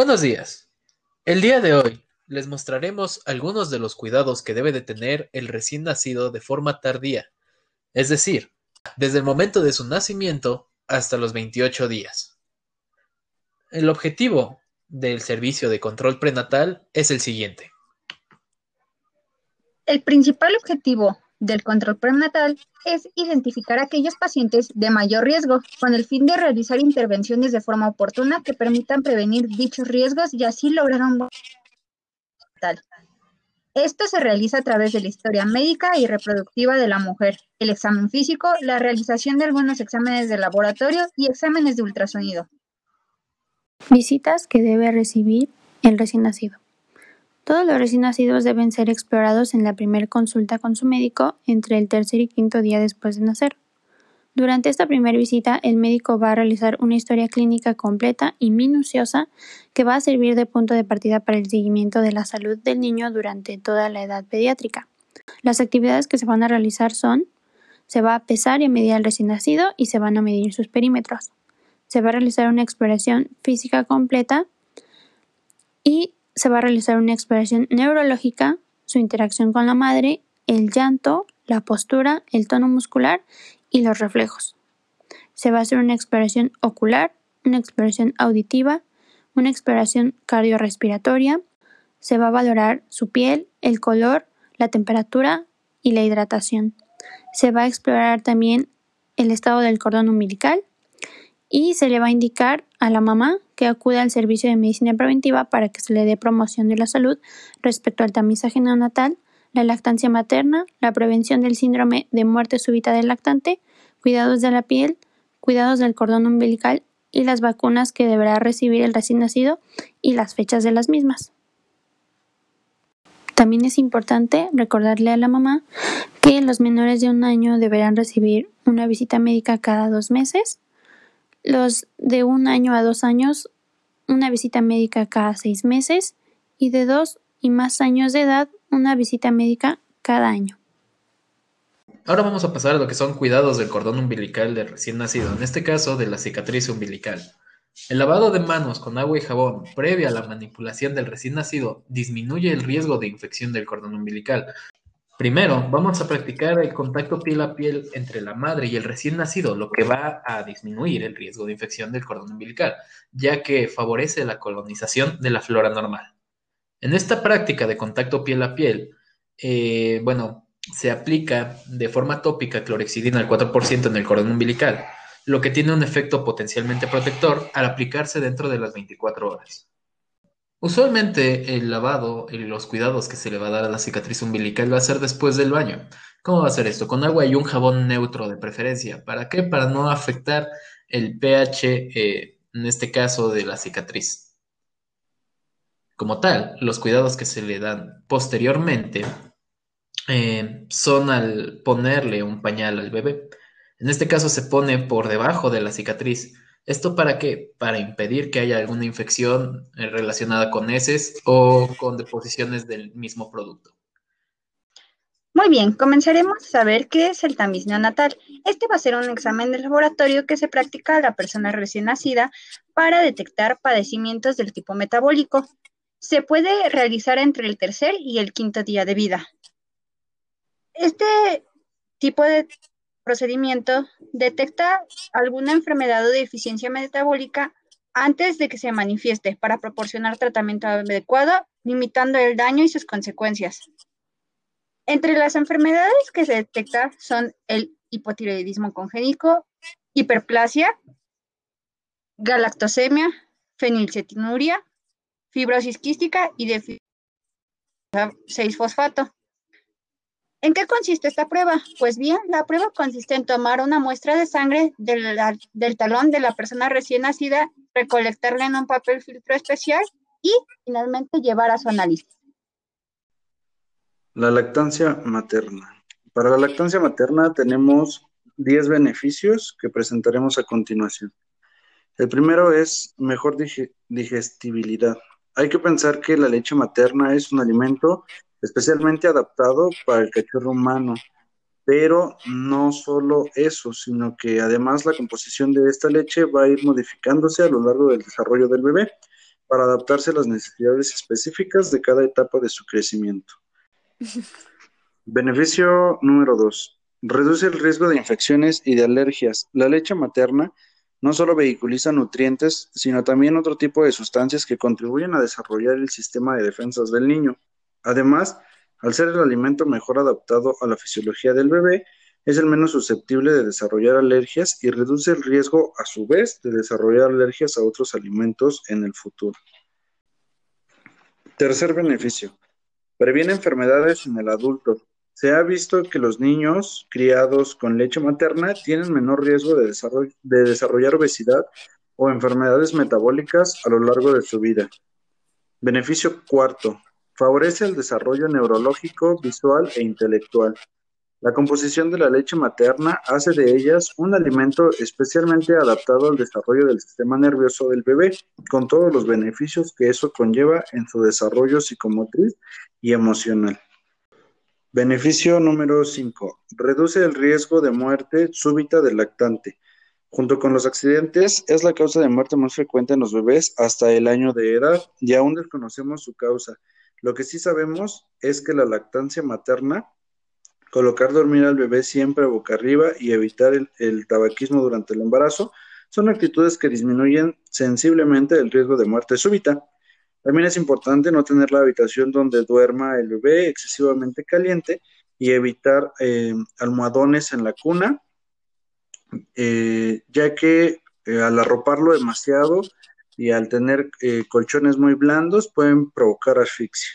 Buenos días. El día de hoy les mostraremos algunos de los cuidados que debe de tener el recién nacido de forma tardía, es decir, desde el momento de su nacimiento hasta los 28 días. El objetivo del servicio de control prenatal es el siguiente. El principal objetivo del control prenatal es identificar a aquellos pacientes de mayor riesgo con el fin de realizar intervenciones de forma oportuna que permitan prevenir dichos riesgos y así lograr un buen Esto se realiza a través de la historia médica y reproductiva de la mujer, el examen físico, la realización de algunos exámenes de laboratorio y exámenes de ultrasonido. Visitas que debe recibir el recién nacido. Todos los recién nacidos deben ser explorados en la primera consulta con su médico entre el tercer y quinto día después de nacer. Durante esta primera visita, el médico va a realizar una historia clínica completa y minuciosa que va a servir de punto de partida para el seguimiento de la salud del niño durante toda la edad pediátrica. Las actividades que se van a realizar son se va a pesar y medir al recién nacido y se van a medir sus perímetros. Se va a realizar una exploración física completa y se va a realizar una exploración neurológica, su interacción con la madre, el llanto, la postura, el tono muscular y los reflejos. Se va a hacer una exploración ocular, una exploración auditiva, una exploración cardiorrespiratoria, se va a valorar su piel, el color, la temperatura y la hidratación. Se va a explorar también el estado del cordón umbilical y se le va a indicar a la mamá que acude al servicio de medicina preventiva para que se le dé promoción de la salud respecto al tamizaje neonatal, la lactancia materna, la prevención del síndrome de muerte súbita del lactante, cuidados de la piel, cuidados del cordón umbilical y las vacunas que deberá recibir el recién nacido y las fechas de las mismas. También es importante recordarle a la mamá que los menores de un año deberán recibir una visita médica cada dos meses los de un año a dos años, una visita médica cada seis meses y de dos y más años de edad, una visita médica cada año. Ahora vamos a pasar a lo que son cuidados del cordón umbilical del recién nacido, en este caso de la cicatriz umbilical. El lavado de manos con agua y jabón previa a la manipulación del recién nacido disminuye el riesgo de infección del cordón umbilical, Primero, vamos a practicar el contacto piel a piel entre la madre y el recién nacido, lo que va a disminuir el riesgo de infección del cordón umbilical, ya que favorece la colonización de la flora normal. En esta práctica de contacto piel a piel, eh, bueno, se aplica de forma tópica clorexidina al 4% en el cordón umbilical, lo que tiene un efecto potencialmente protector al aplicarse dentro de las 24 horas. Usualmente el lavado y los cuidados que se le va a dar a la cicatriz umbilical va a ser después del baño. ¿Cómo va a ser esto? Con agua y un jabón neutro de preferencia. ¿Para qué? Para no afectar el pH, eh, en este caso, de la cicatriz. Como tal, los cuidados que se le dan posteriormente eh, son al ponerle un pañal al bebé. En este caso se pone por debajo de la cicatriz ¿Esto para qué? Para impedir que haya alguna infección eh, relacionada con heces o con deposiciones del mismo producto. Muy bien, comenzaremos a saber qué es el tamiz neonatal. Este va a ser un examen de laboratorio que se practica a la persona recién nacida para detectar padecimientos del tipo metabólico. Se puede realizar entre el tercer y el quinto día de vida. Este tipo de procedimiento detecta alguna enfermedad o deficiencia metabólica antes de que se manifieste para proporcionar tratamiento adecuado, limitando el daño y sus consecuencias. Entre las enfermedades que se detectan son el hipotiroidismo congénico, hiperplasia, galactosemia, fenilcetinuria, fibrosis quística y de 6-fosfato. ¿En qué consiste esta prueba? Pues bien, la prueba consiste en tomar una muestra de sangre del, talón de la persona recién nacida, recolectarla en un papel filtro especial y finalmente llevar a su análisis. La lactancia materna. Para la lactancia materna tenemos 10 beneficios que presentaremos a continuación. El primero es mejor digestibilidad. Hay que pensar que la leche materna es un alimento especialmente adaptado para el cachorro humano. Pero no solo eso, sino que además la composición de esta leche va a ir modificándose a lo largo del desarrollo del bebé. para adaptarse a las necesidades específicas de cada etapa de su crecimiento. Beneficio número 2. Reduce el riesgo de infecciones y de alergias. La leche materna no solo vehiculiza nutrientes, sino también otro tipo de sustancias que contribuyen a desarrollar el sistema de defensas del niño. Además, al ser el alimento mejor adaptado a la fisiología del bebé, es el menos susceptible de desarrollar alergias y reduce el riesgo, a su vez, de desarrollar alergias a otros alimentos en el futuro. Tercer beneficio. Previene enfermedades en el adulto. Se ha visto que los niños criados con leche materna tienen menor riesgo de, de desarrollar obesidad o enfermedades metabólicas a lo largo de su vida. Beneficio cuarto. Favorece el desarrollo neurológico, visual e intelectual. La composición de la leche materna hace de ellas un alimento especialmente adaptado al desarrollo del sistema nervioso del bebé, con todos los beneficios que eso conlleva en su desarrollo psicomotriz y emocional. Beneficio número 5. Reduce el riesgo de muerte súbita del lactante. Junto con los accidentes, es la causa de muerte más frecuente en los bebés hasta el año de edad y aún desconocemos su causa. Lo que sí sabemos es que la lactancia materna colocar dormir al bebé siempre boca arriba y evitar el, tabaquismo durante el embarazo son actitudes que disminuyen sensiblemente el riesgo de muerte súbita. También es importante no tener la habitación donde duerma el bebé excesivamente caliente y evitar eh, almohadones en la cuna, eh, ya que eh, al arroparlo demasiado y al tener colchones muy blandos pueden provocar asfixia.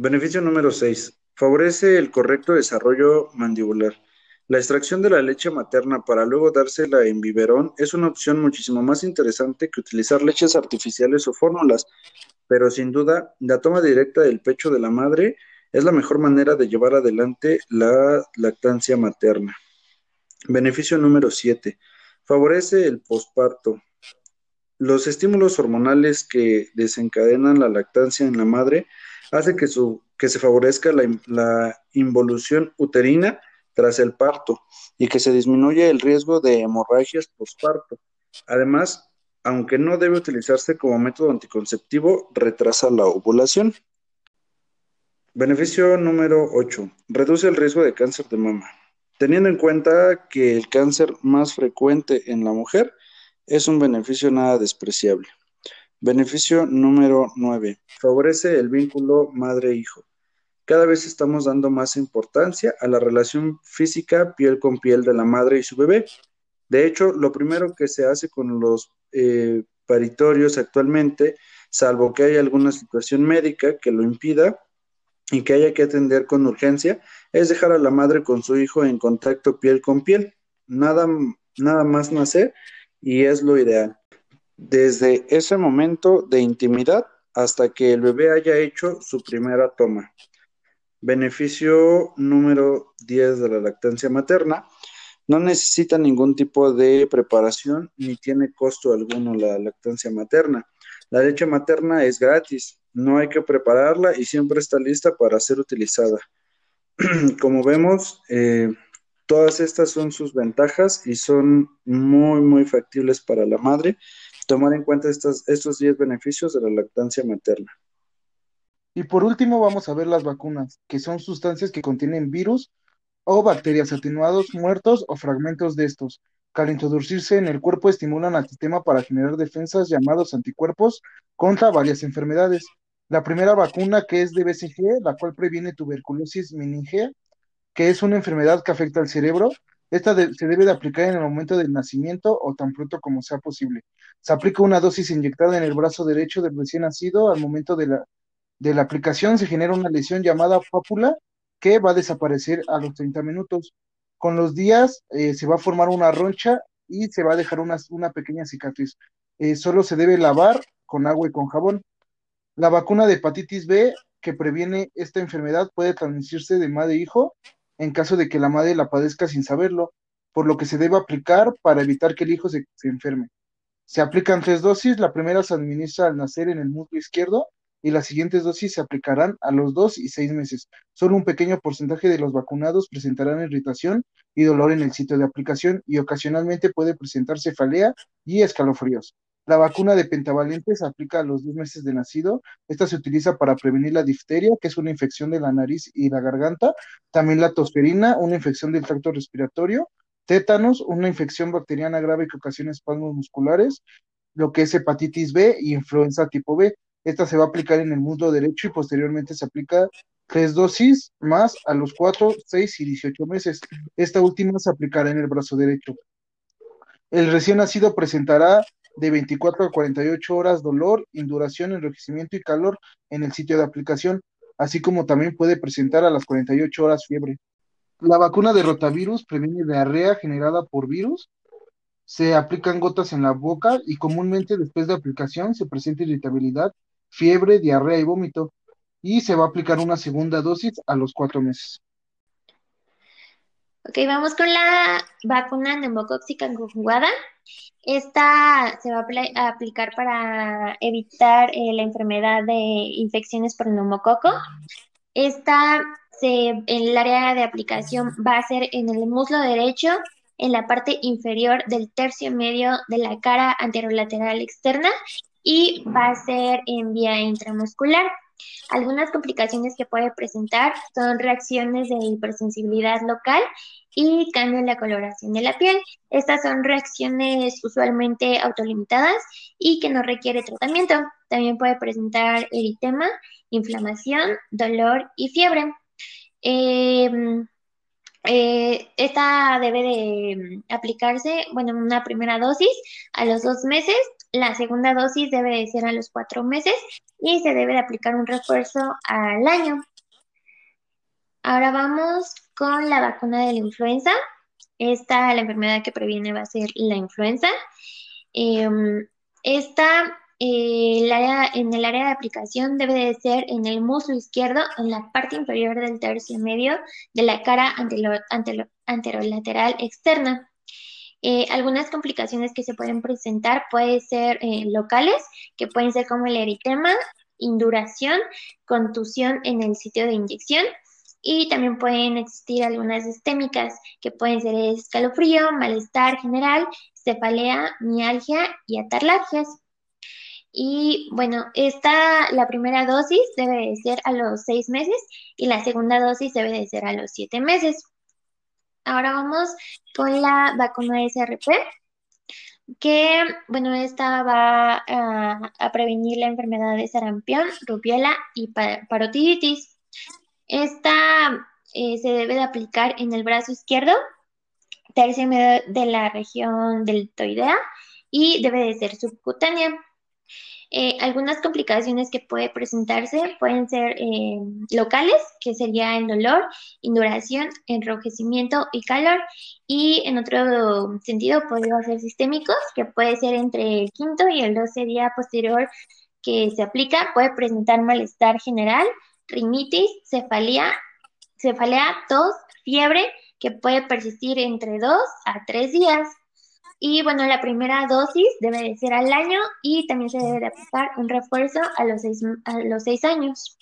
Beneficio número 6. Favorece el correcto desarrollo mandibular. La extracción de la leche materna para luego dársela en biberón es una opción muchísimo más interesante que utilizar leches artificiales o fórmulas, pero sin duda la toma directa del pecho de la madre es la mejor manera de llevar adelante la lactancia materna. Beneficio número 7. Favorece el posparto. Los estímulos hormonales que desencadenan la lactancia en la madre hace que se favorezca la, involución uterina tras el parto y que se disminuya el riesgo de hemorragias postparto. Además, aunque no debe utilizarse como método anticonceptivo, retrasa la ovulación. Beneficio número 8. Reduce el riesgo de cáncer de mama. Teniendo en cuenta que el cáncer más frecuente en la mujer es un beneficio nada despreciable. Beneficio número 9. Favorece el vínculo madre-hijo. Cada vez estamos dando más importancia a la relación física piel con piel de la madre y su bebé. De hecho, lo primero que se hace con los eh, paritorios actualmente, salvo que haya alguna situación médica que lo impida y que haya que atender con urgencia, es dejar a la madre con su hijo en contacto piel con piel. Nada, nada más nacer y es lo ideal. Desde ese momento de intimidad hasta que el bebé haya hecho su primera toma. Beneficio número 10 de la lactancia materna. No necesita ningún tipo de preparación ni tiene costo alguno la lactancia materna. La leche materna es gratis, no hay que prepararla y siempre está lista para ser utilizada. Como vemos, eh, todas estas son sus ventajas y son muy, muy factibles para la madre tomar en cuenta estos 10 beneficios de la lactancia materna. Y por último vamos a ver las vacunas, que son sustancias que contienen virus o bacterias atenuados, muertos o fragmentos de estos, que al introducirse en el cuerpo estimulan al sistema para generar defensas llamados anticuerpos contra varias enfermedades. La primera vacuna que es de BCG, la cual previene tuberculosis meningea, que es una enfermedad que afecta al cerebro. Esta se debe de aplicar en el momento del nacimiento o tan pronto como sea posible. Se aplica una dosis inyectada en el brazo derecho del recién nacido al momento de la de la aplicación se genera una lesión llamada pápula que va a desaparecer a los 30 minutos. Con los días eh, se va a formar una roncha y se va a dejar una, una pequeña cicatriz. Eh, solo se debe lavar con agua y con jabón. La vacuna de hepatitis B que previene esta enfermedad puede transmitirse de madre a hijo en caso de que la madre la padezca sin saberlo, por lo que se debe aplicar para evitar que el hijo se, enferme. Se aplican tres dosis, la primera se administra al nacer en el muslo izquierdo y las siguientes dosis se aplicarán a los dos y seis meses. Solo un pequeño porcentaje de los vacunados presentarán irritación y dolor en el sitio de aplicación y ocasionalmente puede presentar cefalea y escalofríos. La vacuna de pentavalente se aplica a los dos meses de nacido. Esta se utiliza para prevenir la difteria, que es una infección de la nariz y la garganta. También la tosferina, una infección del tracto respiratorio. Tétanos, una infección bacteriana grave que ocasiona espasmos musculares. Lo que es hepatitis B y influenza tipo B. Esta se va a aplicar en el muslo derecho y posteriormente se aplica tres dosis más a los 4, 6 y 18 meses. Esta última se aplicará en el brazo derecho. El recién nacido presentará de 24 a 48 horas dolor, induración, enrojecimiento y calor en el sitio de aplicación, así como también puede presentar a las 48 horas fiebre. La vacuna de rotavirus previene diarrea generada por virus. Se aplican gotas en la boca y comúnmente después de aplicación se presenta irritabilidad, fiebre, diarrea y vómito. Y se va a aplicar una segunda dosis a los cuatro meses. Ok, vamos con la vacuna neumocóxica conjugada. Esta se va a aplicar para evitar eh, la enfermedad de infecciones por neumococo. Esta en el área de aplicación va a ser en el muslo derecho, en la parte inferior del tercio medio de la cara anterolateral externa y va a ser en vía intramuscular. Algunas complicaciones que puede presentar son reacciones de hipersensibilidad local y cambio en la coloración de la piel. Estas son reacciones usualmente autolimitadas y que no requiere tratamiento. También puede presentar eritema, inflamación, dolor y fiebre. Em, eh, esta debe de aplicarse, bueno, una primera dosis a los dos meses, la segunda dosis debe de ser a los cuatro meses y se debe de aplicar un refuerzo al año. Ahora vamos con la vacuna de la influenza. Esta, la enfermedad que previene va a ser la influenza. Em, esta, eh, en el área de aplicación debe de ser en el muslo izquierdo, en la parte inferior del tercio medio de la cara anterolateral externa. Eh, algunas complicaciones que se pueden presentar pueden ser eh, locales, que pueden ser como el eritema, induración, contusión en el sitio de inyección y también pueden existir algunas sistémicas que pueden ser escalofrío, malestar general, cefalea, mialgia y atarlagias. Y bueno, esta, la primera dosis debe de ser a los seis meses y la segunda dosis debe de ser a los siete meses. Ahora vamos con la vacuna SRP, que, bueno, esta va a, prevenir la enfermedad de sarampión, rubiola y parotiditis. Esta eh, se debe de aplicar en el brazo izquierdo, tercio medio de la región deltoidea y debe de ser subcutánea. Eh, algunas complicaciones que puede presentarse pueden ser eh, locales, que sería el dolor, induración, enrojecimiento y calor. Y en otro sentido, podría ser sistémicos, que puede ser entre el quinto y el 12 día posterior que se aplica. Puede presentar malestar general, rinitis, cefalea, cefalea, tos, fiebre, que puede persistir entre 2 a 3 días. Y bueno, la primera dosis debe de ser al año y también se debe de aplicar un refuerzo a los seis, a los seis años.